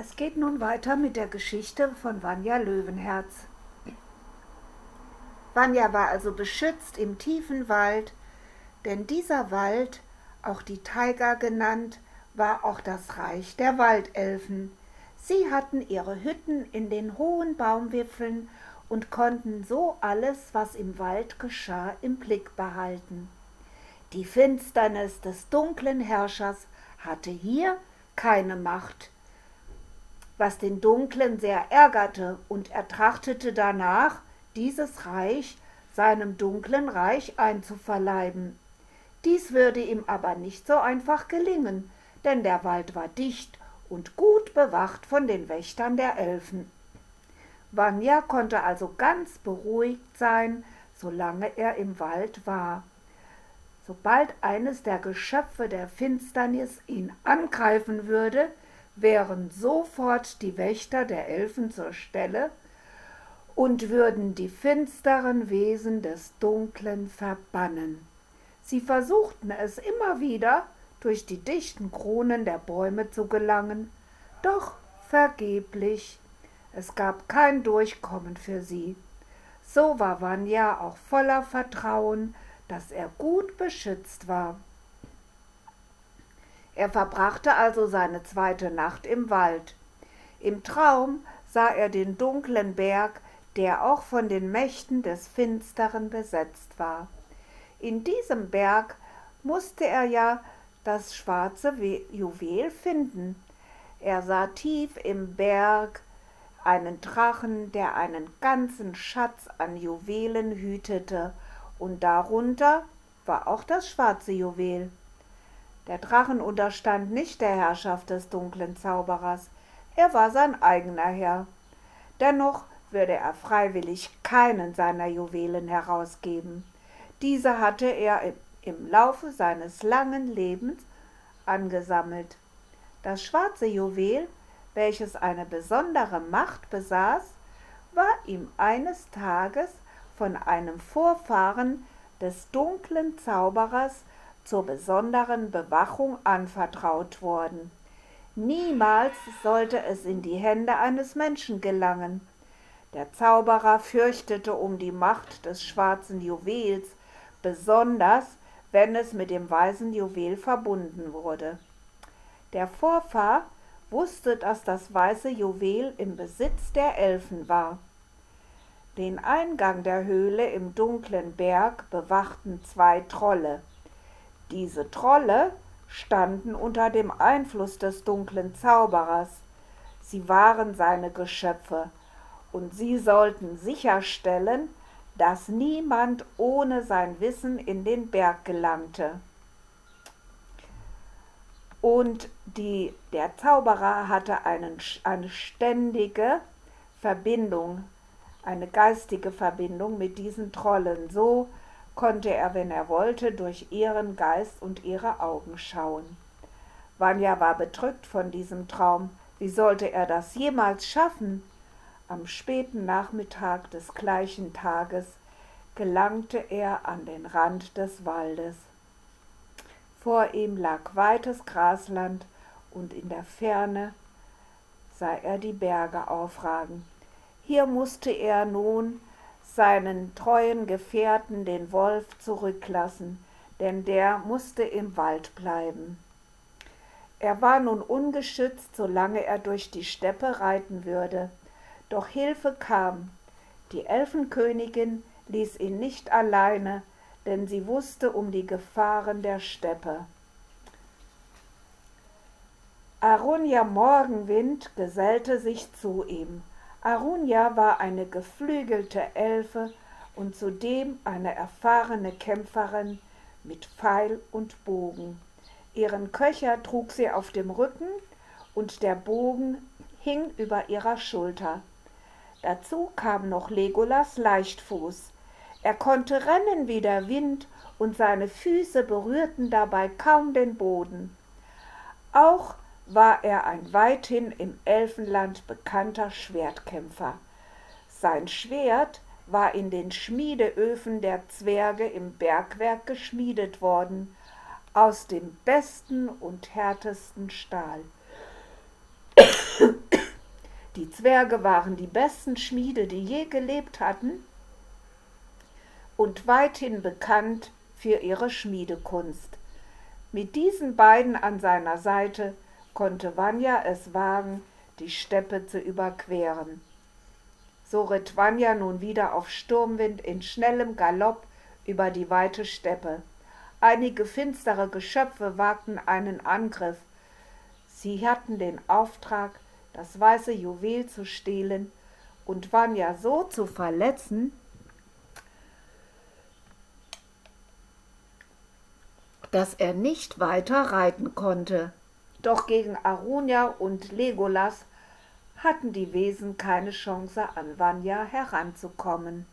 Es geht nun weiter mit der Geschichte von Vanya Löwenherz. Vanya war also beschützt im tiefen Wald, denn dieser Wald, auch die Taiga genannt, war auch das Reich der Waldelfen. Sie hatten ihre Hütten in den hohen Baumwipfeln und konnten so alles, was im Wald geschah, im Blick behalten. Die Finsternis des dunklen Herrschers hatte hier keine Macht, was den Dunklen sehr ärgerte, und er trachtete danach, dieses Reich seinem dunklen Reich einzuverleiben. Dies würde ihm aber nicht so einfach gelingen, denn der Wald war dicht und gut bewacht von den Wächtern der Elfen. Vanya konnte also ganz beruhigt sein, solange er im Wald war. Sobald eines der Geschöpfe der Finsternis ihn angreifen würde, wären sofort die Wächter der Elfen zur Stelle und würden die finsteren Wesen des Dunklen verbannen. Sie versuchten es immer wieder, durch die dichten Kronen der Bäume zu gelangen, doch vergeblich. Es gab kein Durchkommen für sie. So war Vanya auch voller Vertrauen, dass er gut beschützt war. Er verbrachte also seine zweite Nacht im Wald. Im Traum sah er den dunklen Berg, der auch von den Mächten des Finsteren besetzt war. In diesem Berg musste er ja das schwarze Juwel finden. Er sah tief im Berg einen Drachen, der einen ganzen Schatz an Juwelen hütete, und darunter war auch das schwarze Juwel. Der Drachen unterstand nicht der Herrschaft des dunklen Zauberers, er war sein eigener Herr. Dennoch würde er freiwillig keinen seiner Juwelen herausgeben. Diese hatte er im Laufe seines langen Lebens angesammelt. Das schwarze Juwel, welches eine besondere Macht besaß, war ihm eines Tages von einem Vorfahren des dunklen Zauberers zur besonderen Bewachung anvertraut worden. Niemals sollte es in die Hände eines Menschen gelangen. Der Zauberer fürchtete um die Macht des schwarzen Juwels, besonders wenn es mit dem weißen Juwel verbunden wurde. Der Vorfahr wusste, dass das weiße Juwel im Besitz der Elfen war. Den Eingang der Höhle im dunklen Berg bewachten zwei Trolle. Diese Trolle standen unter dem Einfluss des dunklen Zauberers. Sie waren seine Geschöpfe, und sie sollten sicherstellen, dass niemand ohne sein Wissen in den Berg gelangte. Und die, der Zauberer hatte einen, eine ständige Verbindung, eine geistige Verbindung mit diesen Trollen, so konnte er, wenn er wollte, durch ihren Geist und ihre Augen schauen. Vanya war bedrückt von diesem Traum. Wie sollte er das jemals schaffen? Am späten Nachmittag des gleichen Tages gelangte er an den Rand des Waldes. Vor ihm lag weites Grasland und in der Ferne sah er die Berge aufragen. Hier musste er nun seinen treuen Gefährten den Wolf zurücklassen, denn der musste im Wald bleiben. Er war nun ungeschützt, solange er durch die Steppe reiten würde. Doch Hilfe kam. Die Elfenkönigin ließ ihn nicht alleine, denn sie wusste um die Gefahren der Steppe. Arunia Morgenwind gesellte sich zu ihm. Arunia war eine geflügelte Elfe und zudem eine erfahrene Kämpferin mit Pfeil und Bogen. Ihren Köcher trug sie auf dem Rücken und der Bogen hing über ihrer Schulter. Dazu kam noch Legolas Leichtfuß. Er konnte rennen wie der Wind und seine Füße berührten dabei kaum den Boden. Auch war er ein weithin im Elfenland bekannter Schwertkämpfer. Sein Schwert war in den Schmiedeöfen der Zwerge im Bergwerk geschmiedet worden, aus dem besten und härtesten Stahl. Die Zwerge waren die besten Schmiede, die je gelebt hatten und weithin bekannt für ihre Schmiedekunst. Mit diesen beiden an seiner Seite konnte Vanya es wagen, die Steppe zu überqueren. So ritt Vanya nun wieder auf Sturmwind in schnellem Galopp über die weite Steppe. Einige finstere Geschöpfe wagten einen Angriff. Sie hatten den Auftrag, das weiße Juwel zu stehlen und Vanya so zu verletzen, dass er nicht weiter reiten konnte. Doch gegen Arunia und Legolas hatten die Wesen keine Chance, an Vanya heranzukommen.